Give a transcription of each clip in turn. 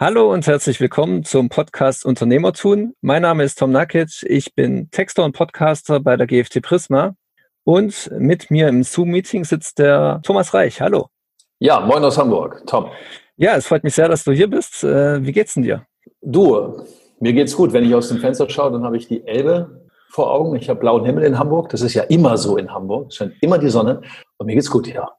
Hallo und herzlich willkommen zum Podcast Unternehmertun. Mein Name ist Tom Nakic. Ich bin Texter und Podcaster bei der GFT Prisma. Und mit mir im Zoom-Meeting sitzt der Thomas Reich. Hallo. Ja, moin aus Hamburg. Tom. Ja, es freut mich sehr, dass du hier bist. Äh, wie geht's denn dir? Du, mir geht's gut. Wenn ich aus dem Fenster schaue, dann habe ich die Elbe vor Augen. Ich habe blauen Himmel in Hamburg. Das ist ja immer so in Hamburg. Es scheint immer die Sonne. Und mir geht's gut, ja.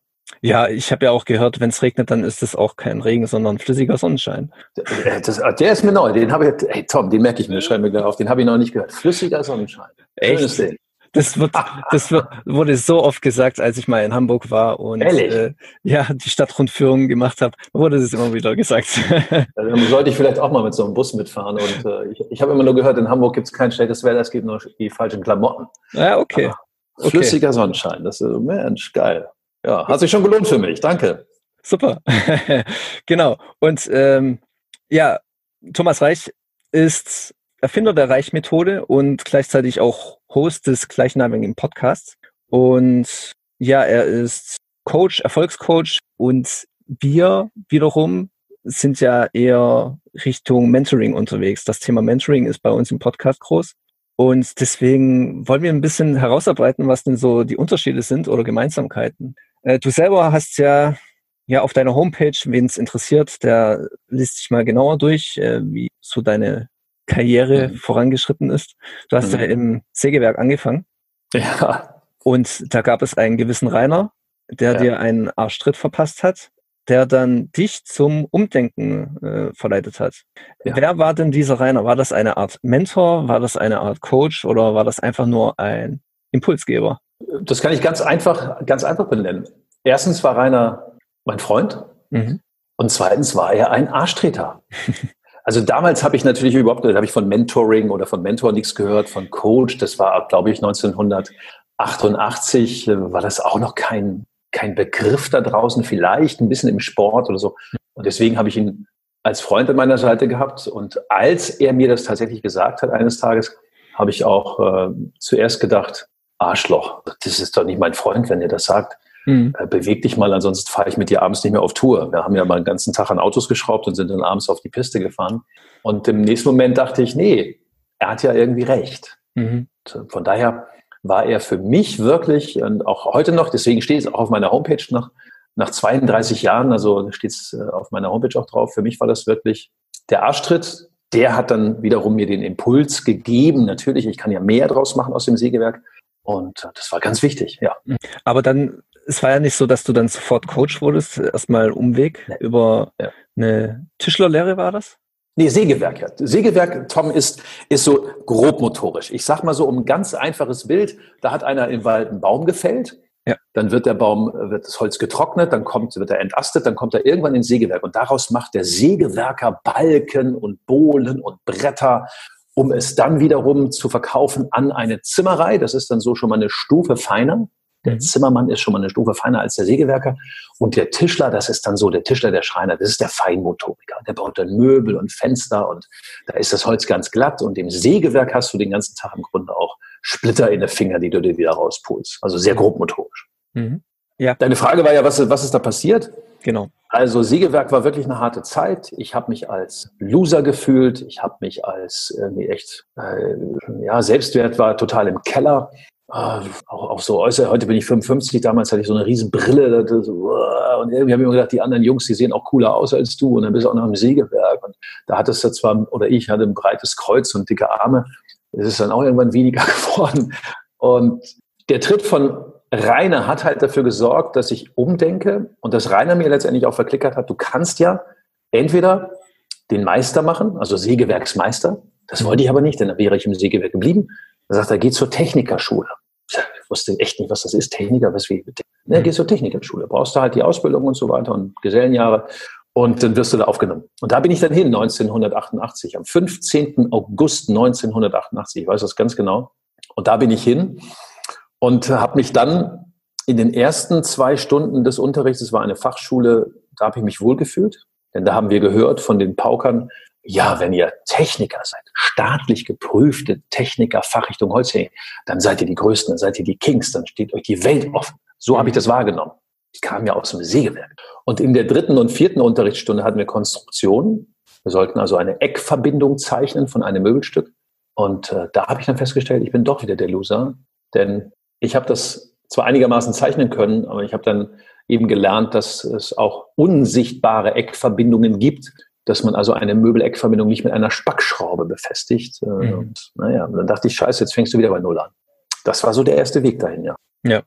Ja, ich habe ja auch gehört, wenn es regnet, dann ist es auch kein Regen, sondern flüssiger Sonnenschein. Das, der ist mir neu. Den habe ich, hey Tom, den merke ich mir, schreibe mir gleich auf. Den habe ich noch nicht gehört. Flüssiger Sonnenschein. Echt? Das wird, das wird, wurde so oft gesagt, als ich mal in Hamburg war und äh, ja die Stadtrundführung gemacht habe, wurde das immer wieder gesagt. Also, dann sollte ich vielleicht auch mal mit so einem Bus mitfahren. Und äh, ich, ich habe immer nur gehört, in Hamburg gibt es kein schlechtes Wetter, es gibt nur die falschen Klamotten. Ja, okay. okay. Flüssiger Sonnenschein, das ist Mensch, geil. Ja, hat sich schon gelohnt für mich. Danke. Super. genau. Und ähm, ja, Thomas Reich ist Erfinder der Reich-Methode und gleichzeitig auch Host des gleichnamigen Podcasts. Und ja, er ist Coach, Erfolgscoach und wir wiederum sind ja eher Richtung Mentoring unterwegs. Das Thema Mentoring ist bei uns im Podcast groß. Und deswegen wollen wir ein bisschen herausarbeiten, was denn so die Unterschiede sind oder Gemeinsamkeiten. Äh, du selber hast ja, ja auf deiner Homepage, wen es interessiert, der liest sich mal genauer durch, äh, wie so deine Karriere mhm. vorangeschritten ist. Du hast mhm. ja im Sägewerk angefangen. Ja. Und da gab es einen gewissen Rainer, der ja. dir einen Arschtritt verpasst hat, der dann dich zum Umdenken äh, verleitet hat. Ja. Wer war denn dieser Rainer? War das eine Art Mentor? War das eine Art Coach? Oder war das einfach nur ein Impulsgeber? Das kann ich ganz einfach, ganz einfach benennen. Erstens war Rainer mein Freund mhm. und zweitens war er ein Arschtreter. Also damals habe ich natürlich überhaupt, da habe ich von Mentoring oder von Mentor nichts gehört, von Coach. Das war, glaube ich, 1988 äh, war das auch noch kein, kein Begriff da draußen, vielleicht ein bisschen im Sport oder so. Und deswegen habe ich ihn als Freund an meiner Seite gehabt. Und als er mir das tatsächlich gesagt hat eines Tages, habe ich auch äh, zuerst gedacht, Arschloch, das ist doch nicht mein Freund, wenn er das sagt. Mhm. Äh, beweg dich mal, ansonsten fahre ich mit dir abends nicht mehr auf Tour. Wir haben ja mal den ganzen Tag an Autos geschraubt und sind dann abends auf die Piste gefahren. Und im nächsten Moment dachte ich, nee, er hat ja irgendwie recht. Mhm. Von daher war er für mich wirklich und auch heute noch, deswegen steht es auch auf meiner Homepage nach, nach 32 Jahren, also steht es äh, auf meiner Homepage auch drauf, für mich war das wirklich der Arschtritt. Der hat dann wiederum mir den Impuls gegeben. Natürlich, ich kann ja mehr draus machen aus dem Sägewerk. Und das war ganz wichtig, ja. Aber dann, es war ja nicht so, dass du dann sofort Coach wurdest, erstmal Umweg nee. über ja. eine Tischlerlehre war das? Nee, Sägewerk, ja. Sägewerk, Tom, ist, ist so grobmotorisch. Ich sag mal so um ein ganz einfaches Bild, da hat einer im Wald einen Baum gefällt, ja. dann wird der Baum, wird das Holz getrocknet, dann kommt, wird er entastet, dann kommt er irgendwann ins Sägewerk und daraus macht der Sägewerker Balken und Bohlen und Bretter um es dann wiederum zu verkaufen an eine Zimmerei. Das ist dann so schon mal eine Stufe feiner. Der mhm. Zimmermann ist schon mal eine Stufe feiner als der Sägewerker. Und der Tischler, das ist dann so der Tischler, der Schreiner, das ist der Feinmotoriker. Der baut dann Möbel und Fenster und da ist das Holz ganz glatt. Und im Sägewerk hast du den ganzen Tag im Grunde auch Splitter in den Finger, die du dir wieder rauspulst. Also sehr grobmotorisch. Mhm. Ja. Deine Frage war ja, was, was ist da passiert? Genau. Also Siegewerk war wirklich eine harte Zeit. Ich habe mich als Loser gefühlt. Ich habe mich als irgendwie echt, äh, ja, Selbstwert war total im Keller. Äh, auch, auch so äußer, heute bin ich 55, damals hatte ich so eine riesen Brille. So, und irgendwie habe ich mir gedacht, die anderen Jungs, die sehen auch cooler aus als du. Und dann bist du auch noch im Sägewerk. Und da hattest du zwar, oder ich hatte ein breites Kreuz und dicke Arme. Es ist dann auch irgendwann weniger geworden. Und der Tritt von Rainer hat halt dafür gesorgt, dass ich umdenke und dass Rainer mir letztendlich auch verklickert hat, du kannst ja entweder den Meister machen, also Sägewerksmeister. Das wollte ich aber nicht, denn dann wäre ich im Sägewerk geblieben. Er sagt, er geht zur Technikerschule. Ich wusste echt nicht, was das ist, Techniker, was wie. Ne, gehst zur Technikerschule, brauchst du halt die Ausbildung und so weiter und Gesellenjahre und dann wirst du da aufgenommen. Und da bin ich dann hin, 1988, am 15. August 1988, ich weiß das ganz genau. Und da bin ich hin und habe mich dann in den ersten zwei Stunden des Unterrichts, es war eine Fachschule, da habe ich mich wohlgefühlt, denn da haben wir gehört von den Paukern, ja, wenn ihr Techniker seid, staatlich geprüfte Techniker, Fachrichtung Holzhänger, dann seid ihr die Größten, dann seid ihr die Kings, dann steht euch die Welt offen. So habe ich das wahrgenommen. Ich kam ja aus dem Sägewerk. Und in der dritten und vierten Unterrichtsstunde hatten wir Konstruktion. Wir sollten also eine Eckverbindung zeichnen von einem Möbelstück. Und äh, da habe ich dann festgestellt, ich bin doch wieder der Loser, denn ich habe das zwar einigermaßen zeichnen können, aber ich habe dann eben gelernt, dass es auch unsichtbare Eckverbindungen gibt, dass man also eine Möbeleckverbindung nicht mit einer Spackschraube befestigt. Äh, mhm. Und naja, dann dachte ich, scheiße, jetzt fängst du wieder bei Null an. Das war so der erste Weg dahin, ja. Ja.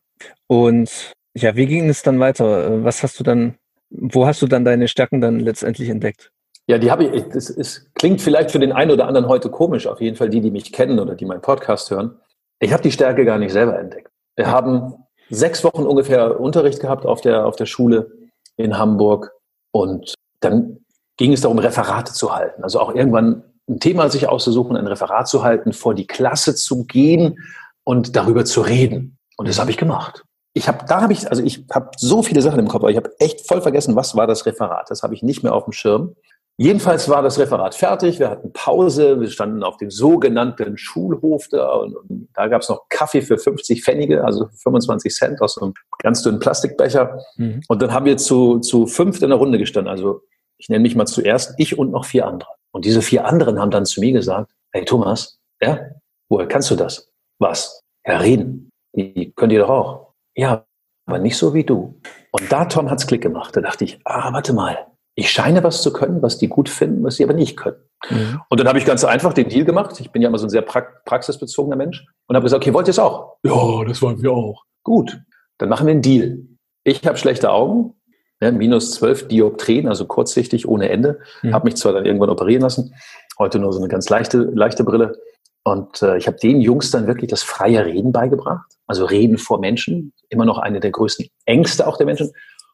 Und ja, wie ging es dann weiter? Was hast du dann, wo hast du dann deine Stärken dann letztendlich entdeckt? Ja, die habe ich, ist, klingt vielleicht für den einen oder anderen heute komisch, auf jeden Fall die, die mich kennen oder die meinen Podcast hören. Ich habe die Stärke gar nicht selber entdeckt. Wir haben sechs Wochen ungefähr Unterricht gehabt auf der, auf der Schule in Hamburg und dann ging es darum, Referate zu halten. Also auch irgendwann ein Thema sich auszusuchen, ein Referat zu halten, vor die Klasse zu gehen und darüber zu reden. Und das habe ich gemacht. Ich habe, da habe ich, also ich habe so viele Sachen im Kopf, aber ich habe echt voll vergessen, was war das Referat. Das habe ich nicht mehr auf dem Schirm. Jedenfalls war das Referat fertig, wir hatten Pause, wir standen auf dem sogenannten Schulhof da und, und da gab es noch Kaffee für 50 Pfennige, also 25 Cent aus einem ganz dünnen Plastikbecher. Mhm. Und dann haben wir zu, zu fünft in der Runde gestanden. Also ich nenne mich mal zuerst, ich und noch vier andere. Und diese vier anderen haben dann zu mir gesagt, hey Thomas, ja, woher kannst du das? Was? Ja, reden. Die könnt ihr doch auch. Ja, aber nicht so wie du. Und da, Tom, hat's Klick gemacht. Da dachte ich, ah, warte mal. Ich scheine was zu können, was die gut finden, was sie aber nicht können. Mhm. Und dann habe ich ganz einfach den Deal gemacht. Ich bin ja immer so ein sehr praxisbezogener Mensch und habe gesagt, okay, wollt ihr es auch? Ja, das wollen wir auch. Gut, dann machen wir einen Deal. Ich habe schlechte Augen, ne, minus zwölf Dioptrien, also kurzsichtig ohne Ende. Mhm. Habe mich zwar dann irgendwann operieren lassen, heute nur so eine ganz leichte, leichte Brille. Und äh, ich habe den Jungs dann wirklich das freie Reden beigebracht, also Reden vor Menschen, immer noch eine der größten Ängste auch der Menschen.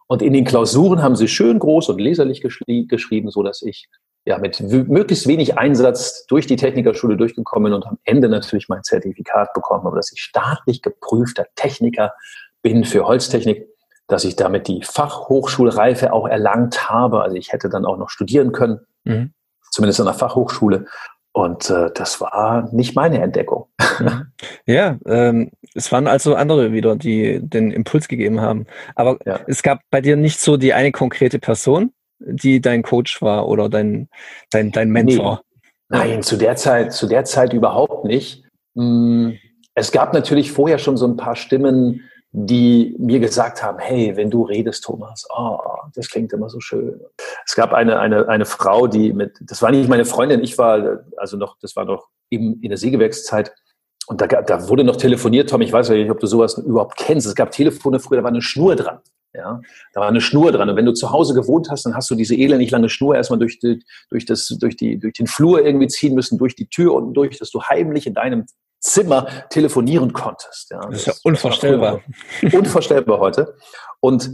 Und in den Klausuren haben sie schön groß und leserlich geschrieben, so dass ich ja mit möglichst wenig Einsatz durch die Technikerschule durchgekommen und am Ende natürlich mein Zertifikat bekommen habe, dass ich staatlich geprüfter Techniker bin für Holztechnik dass ich damit die Fachhochschulreife auch erlangt habe. Also ich hätte dann auch noch studieren können, mhm. zumindest an der Fachhochschule. Und äh, das war nicht meine Entdeckung. Mhm. Ja, ähm, es waren also andere wieder, die den Impuls gegeben haben. Aber ja. es gab bei dir nicht so die eine konkrete Person, die dein Coach war oder dein, dein, dein Mentor. Nee. Nein, zu der Zeit, zu der Zeit überhaupt nicht. Hm, es gab natürlich vorher schon so ein paar Stimmen, die mir gesagt haben, hey, wenn du redest, Thomas, oh, das klingt immer so schön. Es gab eine, eine, eine Frau, die mit, das war nicht meine Freundin, ich war, also noch, das war noch eben in der Sägewerkszeit, und da, da wurde noch telefoniert, Tom, ich weiß nicht, ob du sowas überhaupt kennst. Es gab Telefone früher, da war eine Schnur dran. Ja, da war eine Schnur dran. Und wenn du zu Hause gewohnt hast, dann hast du diese elendig lange Schnur erstmal durch, die, durch, das, durch, die, durch den Flur irgendwie ziehen müssen, durch die Tür unten durch, dass du heimlich in deinem Zimmer telefonieren konntest. Ja, das ist ja unvorstellbar. Unvorstellbar heute. Und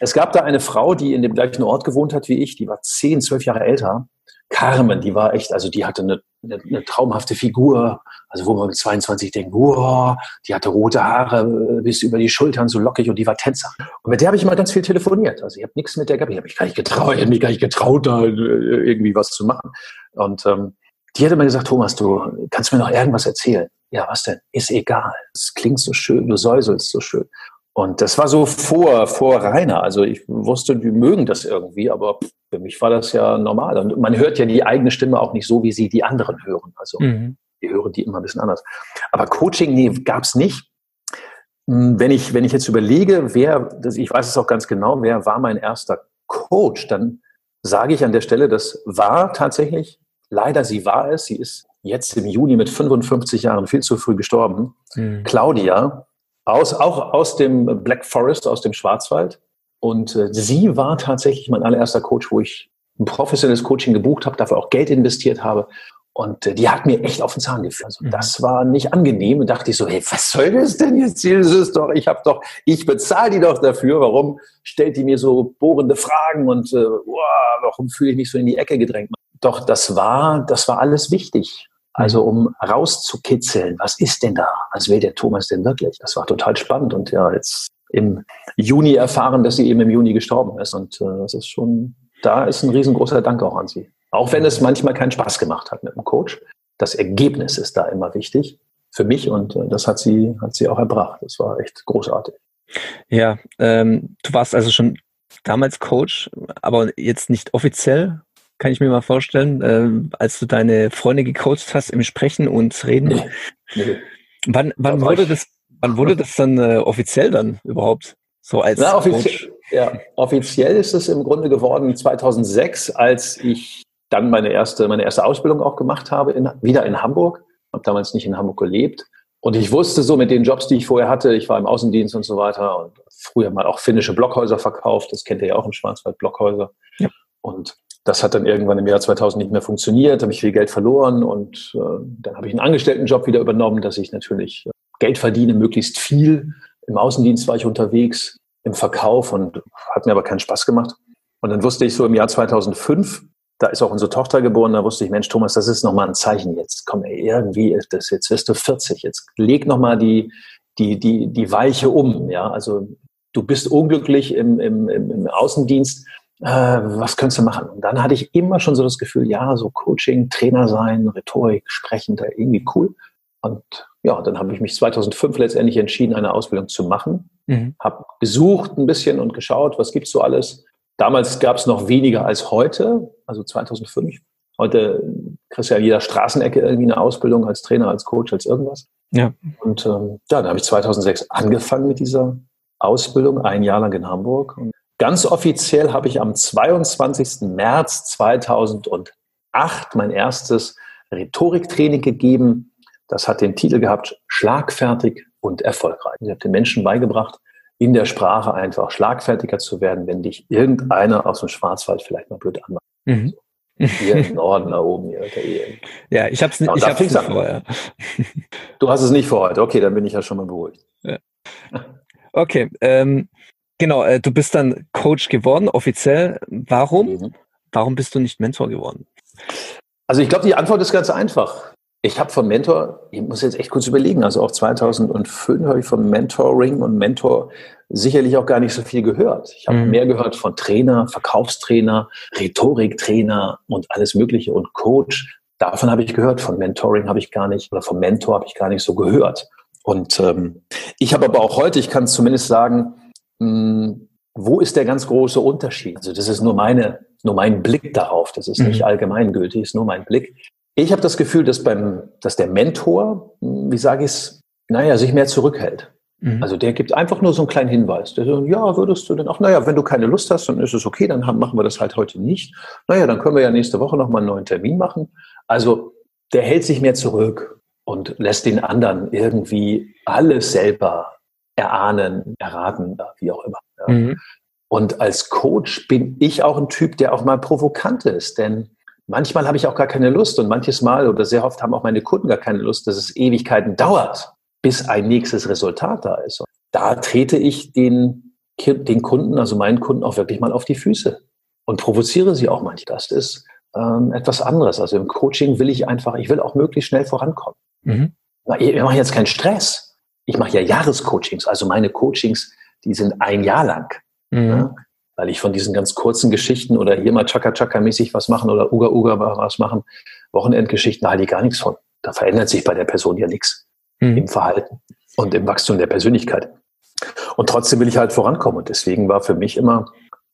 es gab da eine Frau, die in dem gleichen Ort gewohnt hat wie ich, die war zehn, zwölf Jahre älter. Carmen, die war echt, also die hatte eine, eine, eine traumhafte Figur, also wo man mit 22 denkt, wow, die hatte rote Haare bis über die Schultern, so lockig und die war Tänzer. Und mit der habe ich immer ganz viel telefoniert. Also ich habe nichts mit der gehabt, ich habe mich gar nicht getraut, ich habe mich gar nicht getraut, da äh, irgendwie was zu machen. Und ähm, die hat immer gesagt, Thomas, du kannst mir noch irgendwas erzählen. Ja, was denn? Ist egal. Es klingt so schön, du säuselst so schön. Und das war so vor, vor Rainer. Also ich wusste, die mögen das irgendwie, aber für mich war das ja normal. Und man hört ja die eigene Stimme auch nicht so, wie sie die anderen hören. Also mhm. die hören die immer ein bisschen anders. Aber Coaching, nee, gab es nicht. Hm, wenn ich, wenn ich jetzt überlege, wer, ich weiß es auch ganz genau, wer war mein erster Coach, dann sage ich an der Stelle, das war tatsächlich Leider, sie war es. Sie ist jetzt im Juni mit 55 Jahren viel zu früh gestorben. Mhm. Claudia, aus, auch aus dem Black Forest, aus dem Schwarzwald. Und äh, sie war tatsächlich mein allererster Coach, wo ich ein professionelles Coaching gebucht habe, dafür auch Geld investiert habe. Und äh, die hat mir echt auf den Zahn geführt. Also, mhm. Das war nicht angenehm. Und dachte ich so, hey, was soll das denn jetzt hier? Das ist doch, ich habe doch, ich bezahle die doch dafür. Warum stellt die mir so bohrende Fragen und äh, wow, warum fühle ich mich so in die Ecke gedrängt? Doch das war, das war alles wichtig. Also um rauszukitzeln, was ist denn da? Was will der Thomas denn wirklich? Das war total spannend und ja, jetzt im Juni erfahren, dass sie eben im Juni gestorben ist. Und äh, das ist schon, da ist ein riesengroßer Dank auch an sie. Auch wenn es manchmal keinen Spaß gemacht hat mit dem Coach. Das Ergebnis ist da immer wichtig für mich und äh, das hat sie, hat sie auch erbracht. Das war echt großartig. Ja, ähm, du warst also schon damals Coach, aber jetzt nicht offiziell kann ich mir mal vorstellen, äh, als du deine Freunde gecoacht hast im Sprechen und Reden. Nee. Wann, wann wurde das, wann wurde das dann äh, offiziell dann überhaupt? So als Na, offiziell, ja, offiziell ist es im Grunde geworden 2006, als ich dann meine erste, meine erste Ausbildung auch gemacht habe, in, wieder in Hamburg. Habe damals nicht in Hamburg gelebt. Und ich wusste so mit den Jobs, die ich vorher hatte, ich war im Außendienst und so weiter und früher mal auch finnische Blockhäuser verkauft. Das kennt ihr ja auch im Schwarzwald, Blockhäuser. Ja. Und das hat dann irgendwann im Jahr 2000 nicht mehr funktioniert, habe ich viel Geld verloren und äh, dann habe ich einen Angestelltenjob wieder übernommen, dass ich natürlich äh, Geld verdiene, möglichst viel. Im Außendienst war ich unterwegs, im Verkauf und hat mir aber keinen Spaß gemacht. Und dann wusste ich so im Jahr 2005, da ist auch unsere Tochter geboren, da wusste ich, Mensch, Thomas, das ist nochmal ein Zeichen jetzt. Komm, ey, irgendwie ist das, jetzt wirst du 40, jetzt leg nochmal die, die, die, die Weiche um, ja. Also du bist unglücklich im, im, im, Außendienst, äh, was könntest du machen? Und dann hatte ich immer schon so das Gefühl, ja, so Coaching, Trainer sein, Rhetorik, Sprechen, da irgendwie cool. Und ja, dann habe ich mich 2005 letztendlich entschieden, eine Ausbildung zu machen. Mhm. Habe gesucht ein bisschen und geschaut, was gibt's so alles. Damals gab es noch weniger als heute, also 2005. Heute kriegst du ja in jeder Straßenecke irgendwie eine Ausbildung als Trainer, als Coach, als irgendwas. Ja. Und ähm, ja, dann habe ich 2006 angefangen mit dieser Ausbildung, ein Jahr lang in Hamburg. Und ganz offiziell habe ich am 22. März 2008 mein erstes Rhetoriktraining gegeben das hat den Titel gehabt, schlagfertig und erfolgreich. Ich habe den Menschen beigebracht, in der Sprache einfach schlagfertiger zu werden, wenn dich irgendeiner aus dem Schwarzwald vielleicht mal blöd anmacht. Mhm. Hier im Norden, da oben, hier. Hier. Ja, ich habe es nicht, ich hab's nicht vor. Ja. Du hast es nicht vor heute. Okay, dann bin ich ja schon mal beruhigt. Ja. Okay, ähm, genau. Äh, du bist dann Coach geworden, offiziell. Warum? Mhm. Warum bist du nicht Mentor geworden? Also ich glaube, die Antwort ist ganz einfach. Ich habe vom Mentor, ich muss jetzt echt kurz überlegen, also auch 2005 habe ich vom Mentoring und Mentor sicherlich auch gar nicht so viel gehört. Ich habe mhm. mehr gehört von Trainer, Verkaufstrainer, Rhetoriktrainer und alles Mögliche und Coach. Davon habe ich gehört, von Mentoring habe ich gar nicht, oder vom Mentor habe ich gar nicht so gehört. Und ähm, ich habe aber auch heute, ich kann zumindest sagen, mh, hm, wo ist der ganz große Unterschied? Also das ist nur meine, nur mein Blick darauf. Das ist mhm. nicht allgemeingültig, ist nur mein Blick. Ich habe das Gefühl, dass beim, dass der Mentor, wie sage ich es, naja, sich mehr zurückhält. Mhm. Also der gibt einfach nur so einen kleinen Hinweis. Der sagt, ja, würdest du denn auch, naja, wenn du keine Lust hast, dann ist es okay, dann haben, machen wir das halt heute nicht. Naja, dann können wir ja nächste Woche nochmal einen neuen Termin machen. Also der hält sich mehr zurück und lässt den anderen irgendwie alles selber erahnen, erraten, wie auch immer. Ja. Mhm. Und als Coach bin ich auch ein Typ, der auch mal provokant ist, denn Manchmal habe ich auch gar keine Lust und manches Mal oder sehr oft haben auch meine Kunden gar keine Lust, dass es Ewigkeiten dauert, bis ein nächstes Resultat da ist. Und da trete ich den, den Kunden, also meinen Kunden auch wirklich mal auf die Füße und provoziere sie auch manchmal. Das ist ähm, etwas anderes. Also im Coaching will ich einfach, ich will auch möglichst schnell vorankommen. Mhm. Ich mache jetzt keinen Stress. Ich mache ja Jahrescoachings. Also meine Coachings, die sind ein Jahr lang. Mhm. Ja? Weil ich von diesen ganz kurzen Geschichten oder hier mal Chaka-Chaka-mäßig was machen oder Uga-Uga was machen, Wochenendgeschichten, halte ich gar nichts von. Da verändert sich bei der Person ja nichts mhm. im Verhalten und im Wachstum der Persönlichkeit. Und trotzdem will ich halt vorankommen. Und deswegen war für mich immer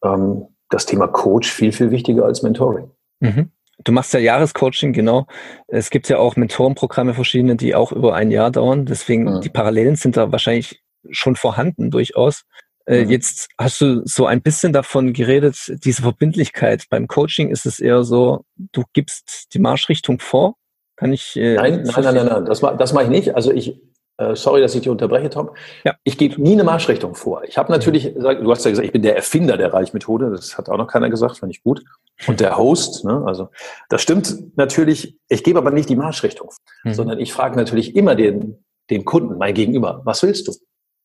ähm, das Thema Coach viel, viel wichtiger als Mentoring. Mhm. Du machst ja Jahrescoaching, genau. Es gibt ja auch Mentorenprogramme verschiedene, die auch über ein Jahr dauern. Deswegen, mhm. die Parallelen sind da wahrscheinlich schon vorhanden durchaus. Äh, mhm. Jetzt hast du so ein bisschen davon geredet, diese Verbindlichkeit. Beim Coaching ist es eher so, du gibst die Marschrichtung vor. Kann ich? Äh, nein, nein, nein, nein, nein, das, das mache ich nicht. Also ich, äh, sorry, dass ich dich unterbreche, Tom. Ja. Ich gebe nie eine Marschrichtung vor. Ich habe natürlich, du hast ja gesagt, ich bin der Erfinder der Reichmethode. Das hat auch noch keiner gesagt, fand ich gut. Und der Host, ne? also das stimmt natürlich. Ich gebe aber nicht die Marschrichtung, mhm. sondern ich frage natürlich immer den, den Kunden, mein Gegenüber, was willst du?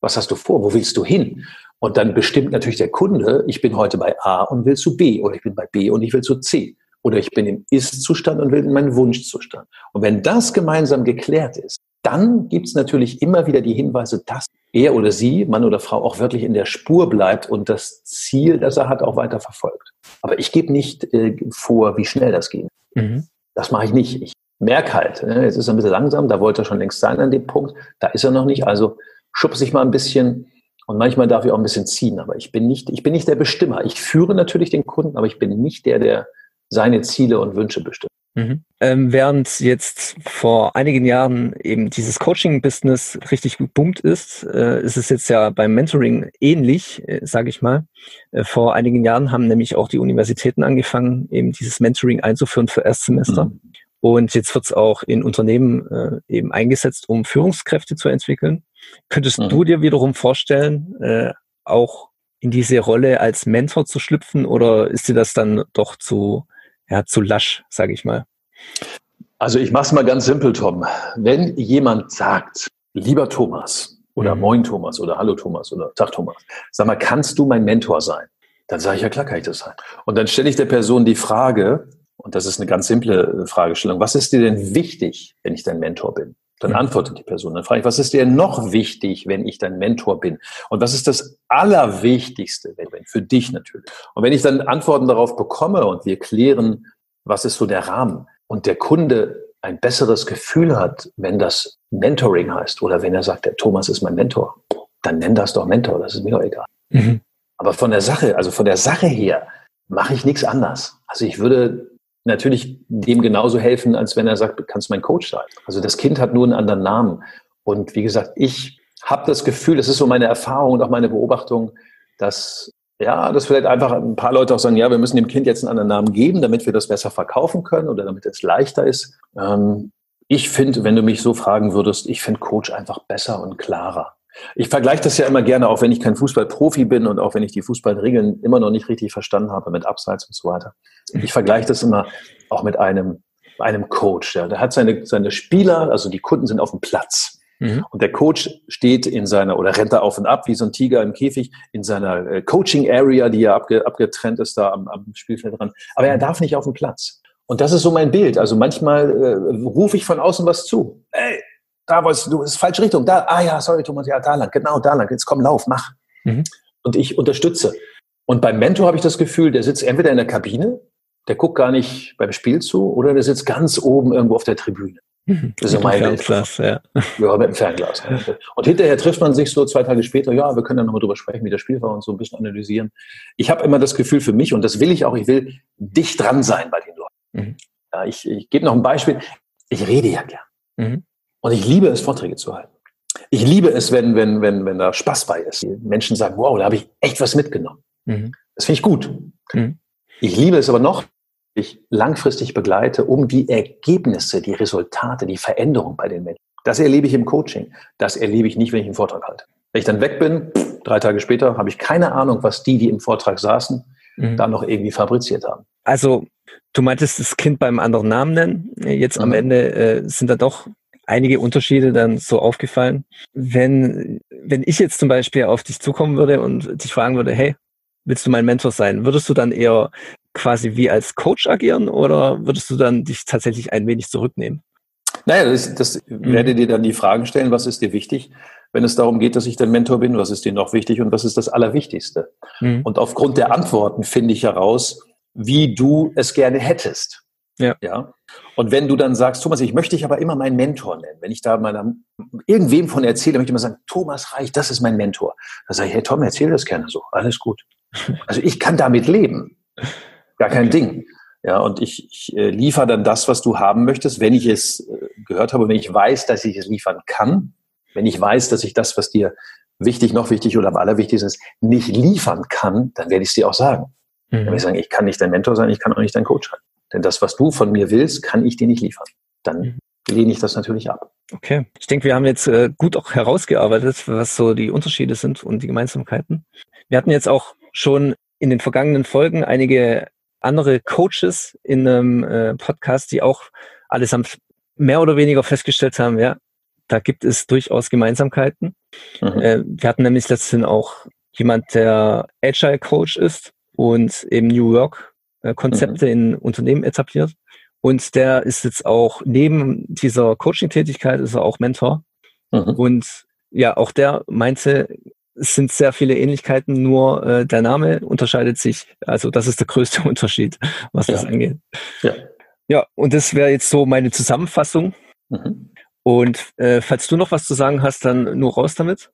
Was hast du vor? Wo willst du hin? Und dann bestimmt natürlich der Kunde, ich bin heute bei A und will zu B oder ich bin bei B und ich will zu C oder ich bin im Ist-Zustand und will in meinen Wunschzustand. Und wenn das gemeinsam geklärt ist, dann gibt es natürlich immer wieder die Hinweise, dass er oder sie, Mann oder Frau, auch wirklich in der Spur bleibt und das Ziel, das er hat, auch weiter verfolgt. Aber ich gebe nicht äh, vor, wie schnell das geht. Mhm. Das mache ich nicht. Ich merke halt, ne, jetzt ist er ein bisschen langsam, da wollte er schon längst sein an dem Punkt, da ist er noch nicht. Also schubse ich mal ein bisschen und manchmal darf ich auch ein bisschen ziehen, aber ich bin nicht, ich bin nicht der Bestimmer. Ich führe natürlich den Kunden, aber ich bin nicht der, der seine Ziele und Wünsche bestimmt. Mhm. Ähm, während jetzt vor einigen Jahren eben dieses Coaching-Business richtig geboomt ist, äh, ist es jetzt ja beim Mentoring ähnlich, äh, sage ich mal. Äh, vor einigen Jahren haben nämlich auch die Universitäten angefangen, eben dieses Mentoring einzuführen für Erstsemester. Mhm. Und jetzt wird es auch in Unternehmen äh, eben eingesetzt, um Führungskräfte zu entwickeln. Könntest mhm. du dir wiederum vorstellen, äh, auch in diese Rolle als Mentor zu schlüpfen oder ist dir das dann doch zu ja, zu lasch, sage ich mal. Also ich mache es mal ganz simpel, Tom. Wenn jemand sagt, lieber Thomas oder mhm. moin Thomas oder hallo Thomas oder Tag Thomas, sag mal, kannst du mein Mentor sein? Dann sage ich, ja klar kann ich das sein. Und dann stelle ich der Person die Frage, und das ist eine ganz simple äh, Fragestellung, was ist dir denn wichtig, wenn ich dein Mentor bin? Dann mhm. antwortet die Person. Dann frage ich, was ist dir noch wichtig, wenn ich dein Mentor bin? Und was ist das Allerwichtigste für dich natürlich? Und wenn ich dann Antworten darauf bekomme und wir klären, was ist so der Rahmen und der Kunde ein besseres Gefühl hat, wenn das Mentoring heißt oder wenn er sagt, der Thomas ist mein Mentor, dann nenn das doch Mentor, das ist mir doch egal. Mhm. Aber von der Sache, also von der Sache her, mache ich nichts anders. Also ich würde natürlich dem genauso helfen, als wenn er sagt, du kannst mein Coach sein. Also das Kind hat nur einen anderen Namen. Und wie gesagt, ich habe das Gefühl, das ist so meine Erfahrung und auch meine Beobachtung, dass ja, dass vielleicht einfach ein paar Leute auch sagen, ja, wir müssen dem Kind jetzt einen anderen Namen geben, damit wir das besser verkaufen können oder damit es leichter ist. Ähm, ich finde, wenn du mich so fragen würdest, ich finde Coach einfach besser und klarer. Ich vergleiche das ja immer gerne, auch wenn ich kein Fußballprofi bin und auch wenn ich die Fußballregeln immer noch nicht richtig verstanden habe mit Abseits und so weiter. Ich vergleiche das immer auch mit einem, einem Coach. Ja. Der hat seine, seine Spieler, also die Kunden sind auf dem Platz. Mhm. Und der Coach steht in seiner, oder rennt da auf und ab, wie so ein Tiger im Käfig, in seiner äh, Coaching Area, die ja abge, abgetrennt ist da am, am Spielfeld dran. Aber er darf nicht auf dem Platz. Und das ist so mein Bild. Also manchmal äh, rufe ich von außen was zu. Ey, da wolltest du, ist falsche Richtung, da, ah ja, sorry Thomas, ja, da lang, genau da lang, jetzt komm, lauf, mach. Mhm. Und ich unterstütze. Und beim Mentor habe ich das Gefühl, der sitzt entweder in der Kabine, der guckt gar nicht beim Spiel zu, oder der sitzt ganz oben irgendwo auf der Tribüne. Mhm. Das ist mein Fernglas, ja. Ja, mit dem Fernglas. Und hinterher trifft man sich so zwei Tage später, ja, wir können dann nochmal drüber sprechen, wie das Spiel war und so ein bisschen analysieren. Ich habe immer das Gefühl für mich, und das will ich auch, ich will dicht dran sein bei den Leuten. Mhm. Ja, ich, ich gebe noch ein Beispiel. Ich rede ja gern. Mhm. Und ich liebe es, Vorträge zu halten. Ich liebe es, wenn, wenn, wenn, wenn da Spaß bei ist. Die Menschen sagen, wow, da habe ich echt was mitgenommen. Mhm. Das finde ich gut. Mhm. Ich liebe es aber noch, ich langfristig begleite, um die Ergebnisse, die Resultate, die Veränderung bei den Menschen. Das erlebe ich im Coaching. Das erlebe ich nicht, wenn ich einen Vortrag halte. Wenn ich dann weg bin, drei Tage später, habe ich keine Ahnung, was die, die im Vortrag saßen, mhm. da noch irgendwie fabriziert haben. Also, du meintest das Kind beim anderen Namen nennen. Jetzt am mhm. Ende äh, sind da doch einige Unterschiede dann so aufgefallen. Wenn, wenn ich jetzt zum Beispiel auf dich zukommen würde und dich fragen würde, hey, willst du mein Mentor sein? Würdest du dann eher quasi wie als Coach agieren oder würdest du dann dich tatsächlich ein wenig zurücknehmen? Naja, das, das mhm. werde dir dann die Fragen stellen, was ist dir wichtig, wenn es darum geht, dass ich dein Mentor bin, was ist dir noch wichtig und was ist das Allerwichtigste? Mhm. Und aufgrund der Antworten finde ich heraus, wie du es gerne hättest. Ja. ja. Und wenn du dann sagst, Thomas, ich möchte dich aber immer meinen Mentor nennen. Wenn ich da meiner, irgendwem von erzähle, möchte ich immer sagen, Thomas Reich, das ist mein Mentor. Dann sage ich, hey Tom, erzähl das gerne so. Alles gut. Also ich kann damit leben. Gar kein okay. Ding. Ja, und ich, ich äh, liefere dann das, was du haben möchtest, wenn ich es äh, gehört habe, wenn ich weiß, dass ich es liefern kann, wenn ich weiß, dass ich das, was dir wichtig, noch wichtig oder am allerwichtigsten ist, nicht liefern kann, dann werde ich es dir auch sagen. Mhm. Dann werde ich sagen, ich kann nicht dein Mentor sein, ich kann auch nicht dein Coach sein. Denn das, was du von mir willst, kann ich dir nicht liefern. Dann mhm. lehne ich das natürlich ab. Okay. Ich denke, wir haben jetzt äh, gut auch herausgearbeitet, was so die Unterschiede sind und die Gemeinsamkeiten. Wir hatten jetzt auch schon in den vergangenen Folgen einige andere Coaches in einem äh, Podcast, die auch allesamt mehr oder weniger festgestellt haben, ja, da gibt es durchaus Gemeinsamkeiten. Mhm. Äh, wir hatten nämlich letztens auch jemand, der Agile Coach ist und eben New Work äh, Konzepte mhm. in Unternehmen etabliert. Und der ist jetzt auch neben dieser Coaching-Tätigkeit ist er auch Mentor. Mhm. Und ja, auch der meinte, es sind sehr viele Ähnlichkeiten, nur äh, der Name unterscheidet sich. Also das ist der größte Unterschied, was ja. das angeht. Ja. ja, und das wäre jetzt so meine Zusammenfassung. Mhm. Und äh, falls du noch was zu sagen hast, dann nur raus damit.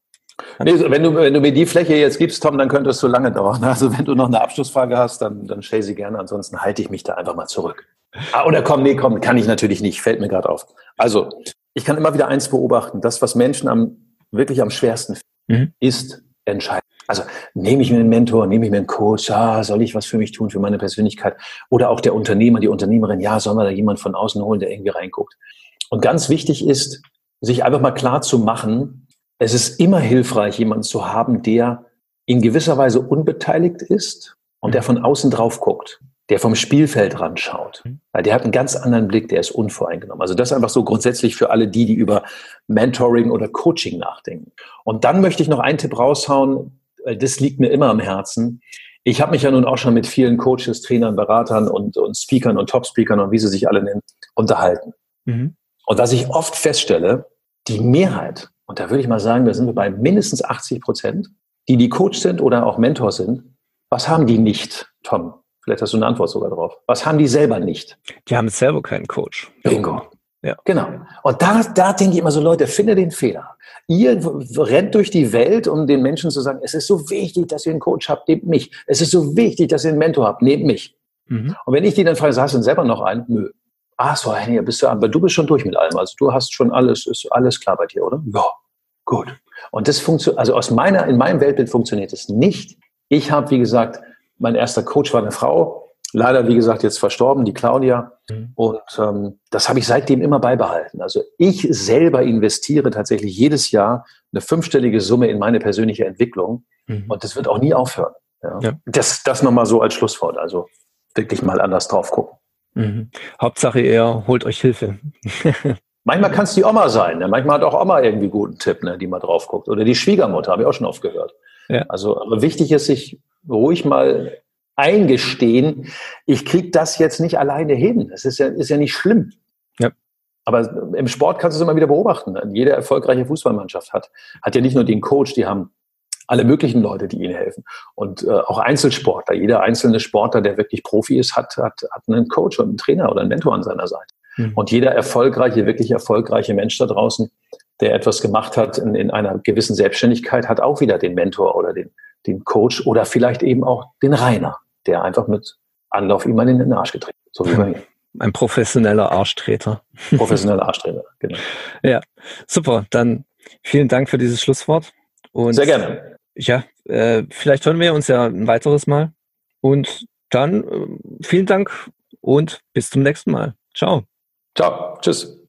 Nee, wenn, du, wenn du mir die Fläche jetzt gibst, Tom, dann könnte es so lange dauern. Also wenn du noch eine Abschlussfrage hast, dann, dann stell sie gerne. Ansonsten halte ich mich da einfach mal zurück. Ah, oder komm, nee, komm, kann ich natürlich nicht. Fällt mir gerade auf. Also ich kann immer wieder eins beobachten. Das, was Menschen am, wirklich am schwersten mhm. ist entscheiden. Also nehme ich mir einen Mentor, nehme ich mir einen Coach, ah, soll ich was für mich tun, für meine Persönlichkeit? Oder auch der Unternehmer, die Unternehmerin, ja, soll man da jemand von außen holen, der irgendwie reinguckt? Und ganz wichtig ist, sich einfach mal klar zu machen, es ist immer hilfreich, jemanden zu haben, der in gewisser Weise unbeteiligt ist und der von außen drauf guckt, der vom Spielfeld ran schaut. Mhm. Weil der hat einen ganz anderen Blick, der ist unvoreingenommen. Also das ist einfach so grundsätzlich für alle die, die über Mentoring oder Coaching nachdenken. Und dann möchte ich noch einen Tipp raushauen, weil das liegt mir immer am Herzen. Ich habe mich ja nun auch schon mit vielen Coaches, Trainern, Beratern und, und Speakern und Top-Speakern und wie sie sich alle nennen, unterhalten. Mhm. Und was ich oft feststelle, die Mehrheit, und da würde ich mal sagen, da sind wir bei mindestens 80 Prozent, die die Coach sind oder auch Mentor sind, was haben die nicht, Tom? Vielleicht hast du eine Antwort sogar drauf. Was haben die selber nicht? Die haben selber keinen Coach. Bingo. Ja. Genau. Und da, da denke ich immer so, Leute, finde den Fehler. Ihr rennt durch die Welt, um den Menschen zu sagen, es ist so wichtig, dass ihr einen Coach habt, nehmt mich. Es ist so wichtig, dass ihr einen Mentor habt, nehmt mich. Mhm. Und wenn ich die dann frage, hast du denn selber noch einen? Nö. Ach so, hey, bist du, aber du bist schon durch mit allem. Also du hast schon alles, ist alles klar bei dir, oder? Ja, gut. Und das funktioniert, also aus meiner, in meinem Weltbild funktioniert es nicht. Ich habe, wie gesagt, mein erster Coach war eine Frau, leider, wie gesagt, jetzt verstorben, die Claudia. Mhm. Und ähm, das habe ich seitdem immer beibehalten. Also ich selber investiere tatsächlich jedes Jahr eine fünfstellige Summe in meine persönliche Entwicklung. Mhm. Und das wird auch nie aufhören. Ja. ja. Das, das nochmal so als Schlusswort. Also wirklich mal anders drauf gucken. Mhm. Hauptsache, ihr holt euch Hilfe. Manchmal kann es die Oma sein. Ne? Manchmal hat auch Oma irgendwie guten Tipp, ne, die mal drauf guckt. Oder die Schwiegermutter, habe ich auch schon oft gehört. Ja. Also, aber wichtig ist, sich ruhig mal eingestehen, ich kriege das jetzt nicht alleine hin. Das ist ja, ist ja nicht schlimm. Ja. Aber im Sport kannst du es immer wieder beobachten. Jede erfolgreiche Fußballmannschaft hat, hat ja nicht nur den Coach, die haben alle möglichen Leute, die ihnen helfen. Und äh, auch Einzelsportler. Jeder einzelne Sportler, der wirklich Profi ist, hat, hat, hat einen Coach und einen Trainer oder einen Mentor an seiner Seite. Mhm. Und jeder erfolgreiche, wirklich erfolgreiche Mensch da draußen, der etwas gemacht hat in, in einer gewissen Selbstständigkeit, hat auch wieder den Mentor oder den, den Coach oder vielleicht eben auch den Rainer, der einfach mit Anlauf ihm in den Arsch getreten so wie bei mir. Ein professioneller Arschtreter. Professioneller Arschtreter, genau. Ja, super. Dann vielen Dank für dieses Schlusswort. Und Sehr gerne. Ja, äh, vielleicht hören wir uns ja ein weiteres Mal. Und dann äh, vielen Dank und bis zum nächsten Mal. Ciao. Ciao. Tschüss.